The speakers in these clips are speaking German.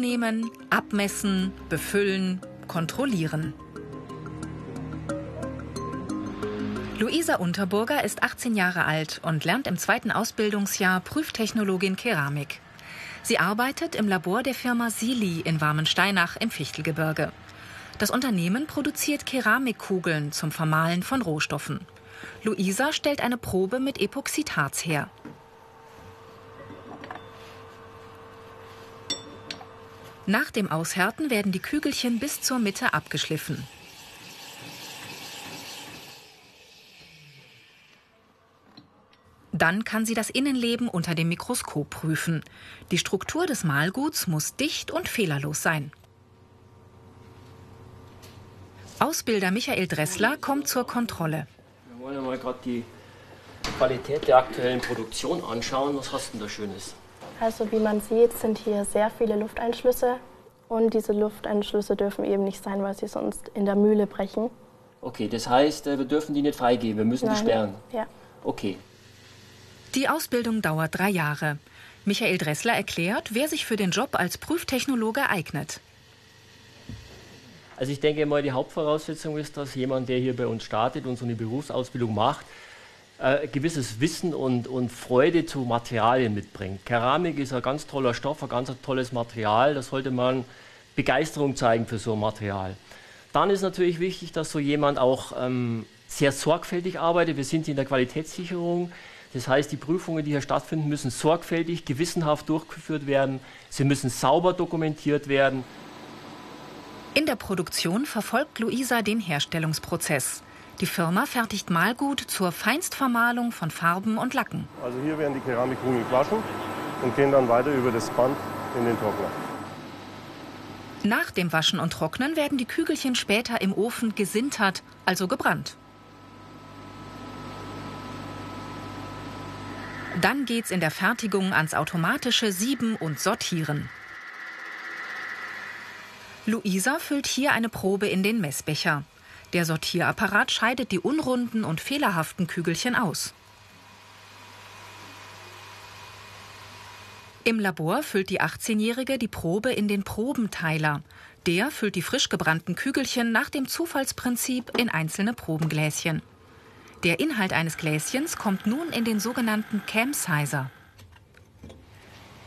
Proben nehmen, abmessen, befüllen, kontrollieren. Luisa Unterburger ist 18 Jahre alt und lernt im zweiten Ausbildungsjahr Prüftechnologin Keramik. Sie arbeitet im Labor der Firma Sili in Warmensteinach im Fichtelgebirge. Das Unternehmen produziert Keramikkugeln zum Vermahlen von Rohstoffen. Luisa stellt eine Probe mit Epoxidharz her. Nach dem Aushärten werden die Kügelchen bis zur Mitte abgeschliffen. Dann kann sie das Innenleben unter dem Mikroskop prüfen. Die Struktur des Malguts muss dicht und fehlerlos sein. Ausbilder Michael Dressler kommt zur Kontrolle. Wir wollen mal gerade die Qualität der aktuellen Produktion anschauen. Was hast du denn da Schönes? Also wie man sieht, sind hier sehr viele Lufteinschlüsse und diese Lufteinschlüsse dürfen eben nicht sein, weil sie sonst in der Mühle brechen. Okay, das heißt, äh, wir dürfen die nicht freigeben, wir müssen Nein. die sperren. Ja. Okay. Die Ausbildung dauert drei Jahre. Michael Dressler erklärt, wer sich für den Job als Prüftechnologe eignet. Also ich denke mal, die Hauptvoraussetzung ist, dass jemand, der hier bei uns startet und so eine Berufsausbildung macht, äh, gewisses Wissen und, und Freude zu Materialien mitbringt. Keramik ist ein ganz toller Stoff, ein ganz tolles Material. Da sollte man Begeisterung zeigen für so ein Material. Dann ist natürlich wichtig, dass so jemand auch ähm, sehr sorgfältig arbeitet. Wir sind in der Qualitätssicherung. Das heißt, die Prüfungen, die hier stattfinden, müssen sorgfältig, gewissenhaft durchgeführt werden. Sie müssen sauber dokumentiert werden. In der Produktion verfolgt Luisa den Herstellungsprozess. Die Firma fertigt Malgut zur Feinstvermahlung von Farben und Lacken. Also hier werden die Keramikkugeln gewaschen und gehen dann weiter über das Band in den Trockner. Nach dem Waschen und Trocknen werden die Kügelchen später im Ofen gesintert, also gebrannt. Dann geht's in der Fertigung ans automatische Sieben und Sortieren. Luisa füllt hier eine Probe in den Messbecher. Der Sortierapparat scheidet die unrunden und fehlerhaften Kügelchen aus. Im Labor füllt die 18-Jährige die Probe in den Probenteiler. Der füllt die frisch gebrannten Kügelchen nach dem Zufallsprinzip in einzelne Probengläschen. Der Inhalt eines Gläschens kommt nun in den sogenannten Cam-Sizer.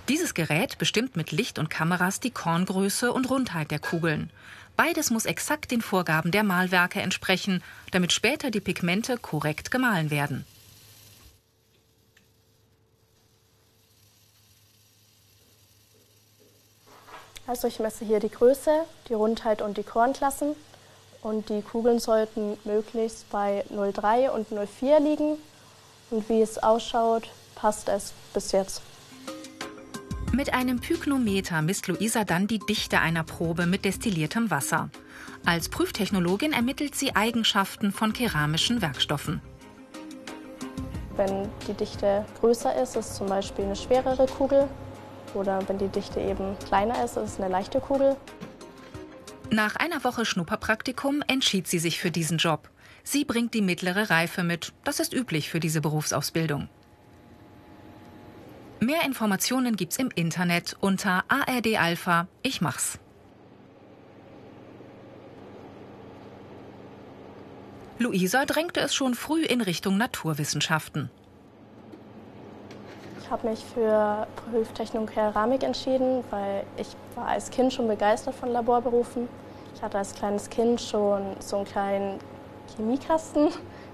Dieses Gerät bestimmt mit Licht und Kameras die Korngröße und Rundheit der Kugeln. Beides muss exakt den Vorgaben der Malwerke entsprechen, damit später die Pigmente korrekt gemahlen werden. Also ich messe hier die Größe, die Rundheit und die Kornklassen. Und die Kugeln sollten möglichst bei 0,3 und 0,4 liegen. Und wie es ausschaut, passt es bis jetzt. Mit einem Pyknometer misst Luisa dann die Dichte einer Probe mit destilliertem Wasser. Als Prüftechnologin ermittelt sie Eigenschaften von keramischen Werkstoffen. Wenn die Dichte größer ist, ist es zum Beispiel eine schwerere Kugel. Oder wenn die Dichte eben kleiner ist, ist es eine leichte Kugel. Nach einer Woche Schnupperpraktikum entschied sie sich für diesen Job. Sie bringt die mittlere Reife mit. Das ist üblich für diese Berufsausbildung. Mehr Informationen gibt's im Internet unter ARD Alpha. Ich mach's. Luisa drängte es schon früh in Richtung Naturwissenschaften. Ich habe mich für Prüftechnik und Keramik entschieden, weil ich war als Kind schon begeistert von Laborberufen. Ich hatte als kleines Kind schon so einen kleinen Chemiekasten,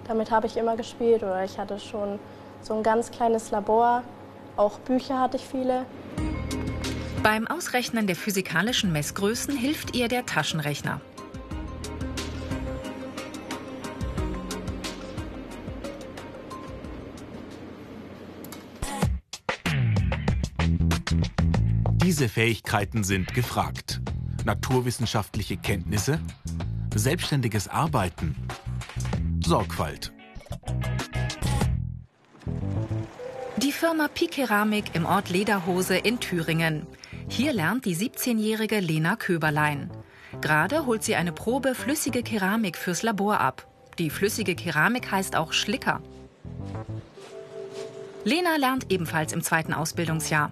damit habe ich immer gespielt. Oder ich hatte schon so ein ganz kleines Labor, auch Bücher hatte ich viele. Beim Ausrechnen der physikalischen Messgrößen hilft ihr der Taschenrechner. Diese Fähigkeiten sind gefragt. Naturwissenschaftliche Kenntnisse, selbstständiges Arbeiten, Sorgfalt. Firma Pi Keramik im Ort Lederhose in Thüringen. Hier lernt die 17-jährige Lena Köberlein. Gerade holt sie eine Probe flüssige Keramik fürs Labor ab. Die flüssige Keramik heißt auch Schlicker. Lena lernt ebenfalls im zweiten Ausbildungsjahr.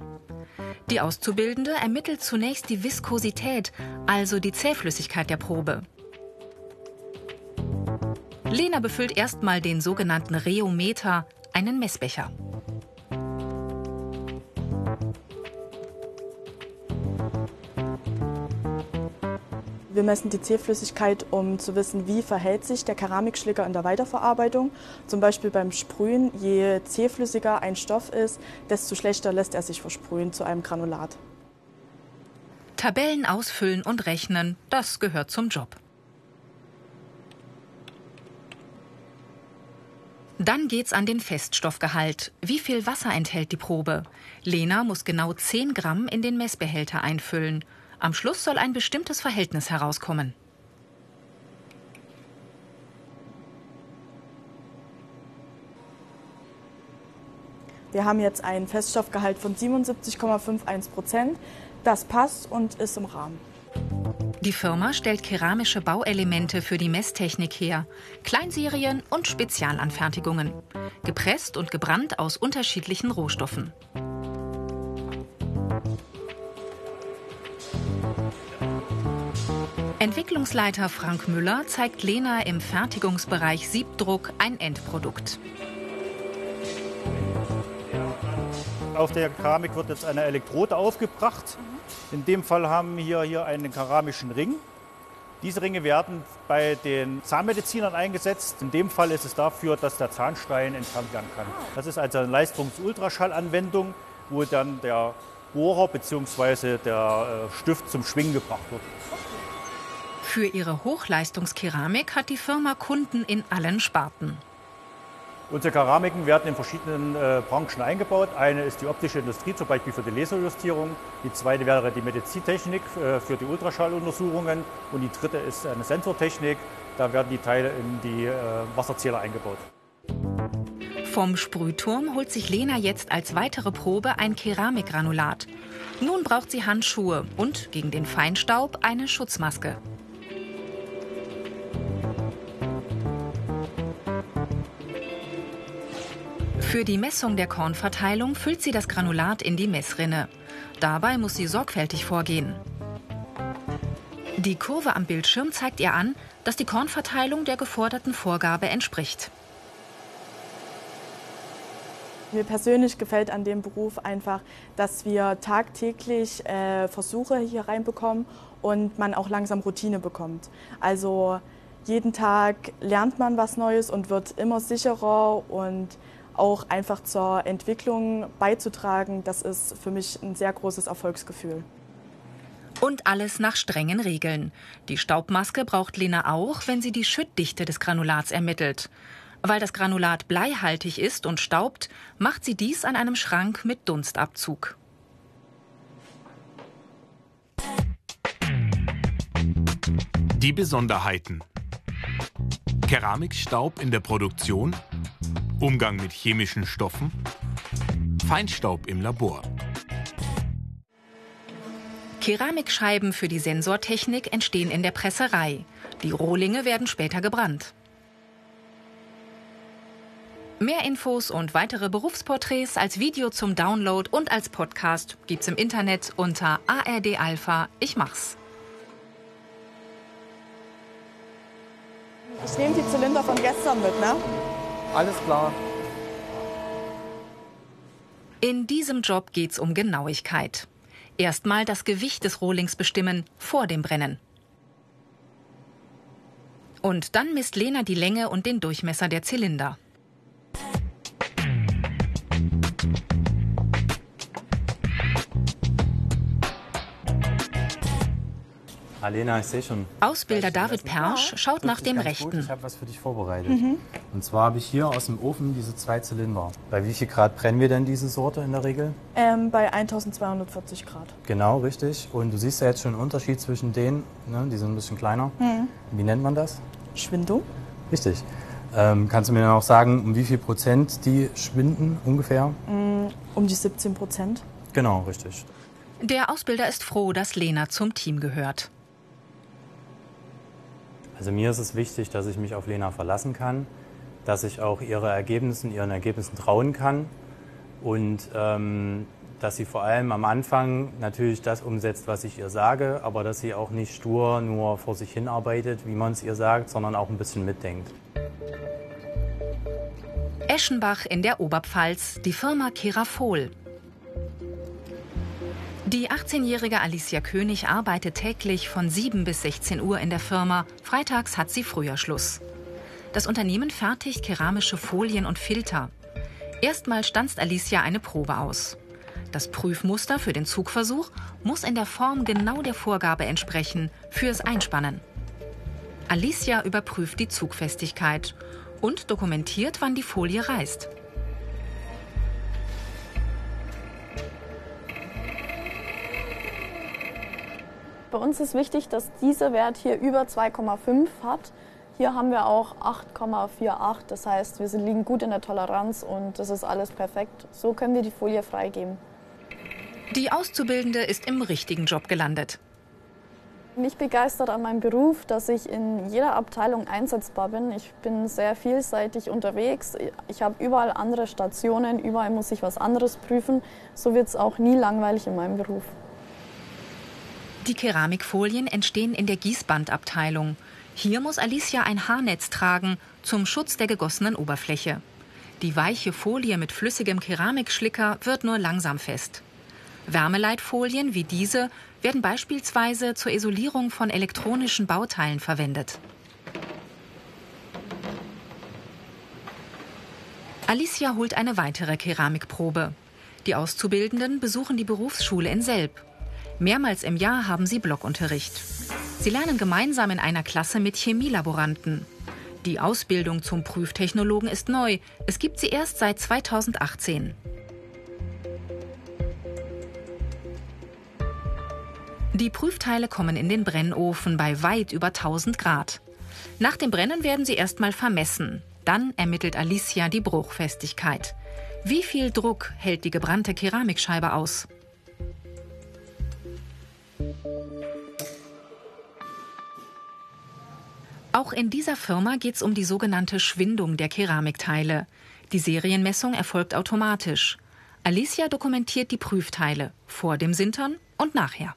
Die Auszubildende ermittelt zunächst die Viskosität, also die Zähflüssigkeit der Probe. Lena befüllt erstmal den sogenannten Rheometer, einen Messbecher. Wir messen die Zähflüssigkeit, um zu wissen, wie verhält sich der Keramikschläger in der Weiterverarbeitung. Zum Beispiel beim Sprühen, je zähflüssiger ein Stoff ist, desto schlechter lässt er sich versprühen zu einem Granulat. Tabellen ausfüllen und rechnen, das gehört zum Job. Dann geht's an den Feststoffgehalt. Wie viel Wasser enthält die Probe? Lena muss genau 10 Gramm in den Messbehälter einfüllen. Am Schluss soll ein bestimmtes Verhältnis herauskommen. Wir haben jetzt einen Feststoffgehalt von 77,51 Prozent. Das passt und ist im Rahmen. Die Firma stellt keramische Bauelemente für die Messtechnik her, Kleinserien und Spezialanfertigungen, gepresst und gebrannt aus unterschiedlichen Rohstoffen. Entwicklungsleiter Frank Müller zeigt Lena im Fertigungsbereich Siebdruck ein Endprodukt. Auf der Keramik wird jetzt eine Elektrode aufgebracht. In dem Fall haben wir hier einen keramischen Ring. Diese Ringe werden bei den Zahnmedizinern eingesetzt. In dem Fall ist es dafür, dass der Zahnstein entfernt werden kann. Das ist also eine Leistungs-Ultraschallanwendung, wo dann der Bohrer bzw. der äh, Stift zum Schwingen gebracht wird. Für ihre Hochleistungskeramik hat die Firma Kunden in allen Sparten. Unsere Keramiken werden in verschiedenen äh, Branchen eingebaut. Eine ist die optische Industrie, zum Beispiel für die Laserjustierung. Die zweite wäre die Medizintechnik äh, für die Ultraschalluntersuchungen. Und die dritte ist eine Sensortechnik. Da werden die Teile in die äh, Wasserzähler eingebaut. Vom Sprühturm holt sich Lena jetzt als weitere Probe ein Keramikgranulat. Nun braucht sie Handschuhe und gegen den Feinstaub eine Schutzmaske. Für die Messung der Kornverteilung füllt sie das Granulat in die Messrinne. Dabei muss sie sorgfältig vorgehen. Die Kurve am Bildschirm zeigt ihr an, dass die Kornverteilung der geforderten Vorgabe entspricht. Mir persönlich gefällt an dem Beruf einfach, dass wir tagtäglich äh, Versuche hier reinbekommen und man auch langsam Routine bekommt. Also jeden Tag lernt man was Neues und wird immer sicherer und auch einfach zur Entwicklung beizutragen, das ist für mich ein sehr großes Erfolgsgefühl. Und alles nach strengen Regeln. Die Staubmaske braucht Lena auch, wenn sie die Schüttdichte des Granulats ermittelt. Weil das Granulat bleihaltig ist und staubt, macht sie dies an einem Schrank mit Dunstabzug. Die Besonderheiten. Keramikstaub in der Produktion Umgang mit chemischen Stoffen, Feinstaub im Labor. Keramikscheiben für die Sensortechnik entstehen in der Presserei. Die Rohlinge werden später gebrannt. Mehr Infos und weitere Berufsporträts als Video zum Download und als Podcast gibt's im Internet unter ARD Alpha. Ich mach's. Ich nehme die Zylinder von gestern mit, ne? Alles klar. In diesem Job geht's um Genauigkeit. Erstmal das Gewicht des Rohlings bestimmen vor dem Brennen. Und dann misst Lena die Länge und den Durchmesser der Zylinder. Alena, ich sehe schon. Ausbilder David Persch schaut nach dem Rechten. Ich habe was für dich vorbereitet. Mhm. Und zwar habe ich hier aus dem Ofen diese zwei Zylinder. Bei wie viel Grad brennen wir denn diese Sorte in der Regel? Ähm, bei 1240 Grad. Genau, richtig. Und du siehst ja jetzt schon einen Unterschied zwischen denen, ne? die sind ein bisschen kleiner. Mhm. Wie nennt man das? Schwindung. Richtig. Ähm, kannst du mir dann auch sagen, um wie viel Prozent die schwinden ungefähr? Mm, um die 17 Prozent. Genau, richtig. Der Ausbilder ist froh, dass Lena zum Team gehört. Also mir ist es wichtig, dass ich mich auf Lena verlassen kann, dass ich auch ihre Ergebnisse, ihren Ergebnissen trauen kann und ähm, dass sie vor allem am Anfang natürlich das umsetzt, was ich ihr sage, aber dass sie auch nicht stur nur vor sich hin arbeitet, wie man es ihr sagt, sondern auch ein bisschen mitdenkt. Eschenbach in der Oberpfalz, die Firma Kerafol. Die 18-jährige Alicia König arbeitet täglich von 7 bis 16 Uhr in der Firma. Freitags hat sie früher Schluss. Das Unternehmen fertigt keramische Folien und Filter. Erstmal stanzt Alicia eine Probe aus. Das Prüfmuster für den Zugversuch muss in der Form genau der Vorgabe entsprechen fürs Einspannen. Alicia überprüft die Zugfestigkeit und dokumentiert, wann die Folie reißt. Bei uns ist wichtig, dass dieser Wert hier über 2,5 hat. Hier haben wir auch 8,48. Das heißt, wir liegen gut in der Toleranz und das ist alles perfekt. So können wir die Folie freigeben. Die Auszubildende ist im richtigen Job gelandet. Mich begeistert an meinem Beruf, dass ich in jeder Abteilung einsetzbar bin. Ich bin sehr vielseitig unterwegs. Ich habe überall andere Stationen, überall muss ich was anderes prüfen. So wird es auch nie langweilig in meinem Beruf. Die Keramikfolien entstehen in der Gießbandabteilung. Hier muss Alicia ein Haarnetz tragen zum Schutz der gegossenen Oberfläche. Die weiche Folie mit flüssigem Keramikschlicker wird nur langsam fest. Wärmeleitfolien wie diese werden beispielsweise zur Isolierung von elektronischen Bauteilen verwendet. Alicia holt eine weitere Keramikprobe. Die Auszubildenden besuchen die Berufsschule in Selb. Mehrmals im Jahr haben sie Blockunterricht. Sie lernen gemeinsam in einer Klasse mit Chemielaboranten. Die Ausbildung zum Prüftechnologen ist neu. Es gibt sie erst seit 2018. Die Prüfteile kommen in den Brennofen bei weit über 1000 Grad. Nach dem Brennen werden sie erstmal vermessen. Dann ermittelt Alicia die Bruchfestigkeit. Wie viel Druck hält die gebrannte Keramikscheibe aus? Auch in dieser Firma geht es um die sogenannte Schwindung der Keramikteile. Die Serienmessung erfolgt automatisch. Alicia dokumentiert die Prüfteile vor dem Sintern und nachher.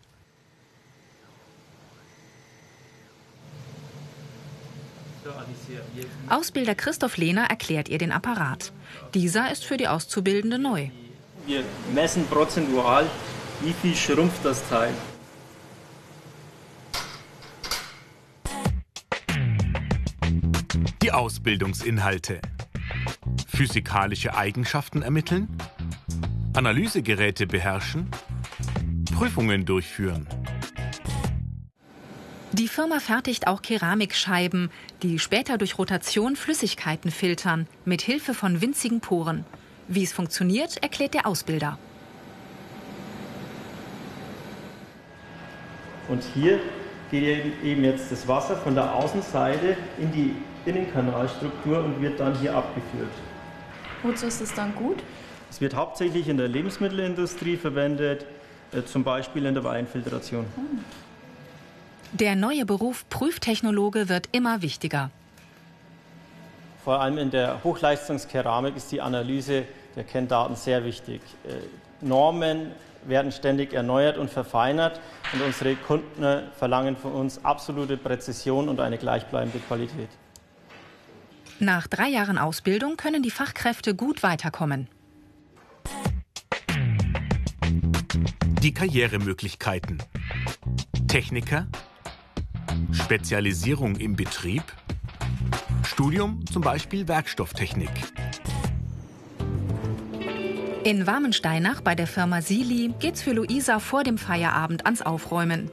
Ausbilder Christoph Lehner erklärt ihr den Apparat. Dieser ist für die Auszubildende neu. Wir messen prozentual, wie viel schrumpft das Teil. Die Ausbildungsinhalte. Physikalische Eigenschaften ermitteln, Analysegeräte beherrschen, Prüfungen durchführen. Die Firma fertigt auch Keramikscheiben, die später durch Rotation Flüssigkeiten filtern, mit Hilfe von winzigen Poren. Wie es funktioniert, erklärt der Ausbilder. Und hier geht eben jetzt das Wasser von der Außenseite in die Innenkanalstruktur und wird dann hier abgeführt. Wozu ist es dann gut? Es wird hauptsächlich in der Lebensmittelindustrie verwendet, äh, zum Beispiel in der Weinfiltration. Der neue Beruf Prüftechnologe wird immer wichtiger. Vor allem in der Hochleistungskeramik ist die Analyse der Kenndaten sehr wichtig. Äh, Normen werden ständig erneuert und verfeinert und unsere Kunden verlangen von uns absolute Präzision und eine gleichbleibende Qualität. Nach drei Jahren Ausbildung können die Fachkräfte gut weiterkommen. Die Karrieremöglichkeiten. Techniker, Spezialisierung im Betrieb, Studium zum Beispiel Werkstofftechnik. In Warmensteinach bei der Firma Sili geht's für Luisa vor dem Feierabend ans Aufräumen.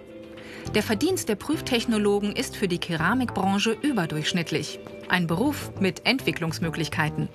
Der Verdienst der Prüftechnologen ist für die Keramikbranche überdurchschnittlich. Ein Beruf mit Entwicklungsmöglichkeiten.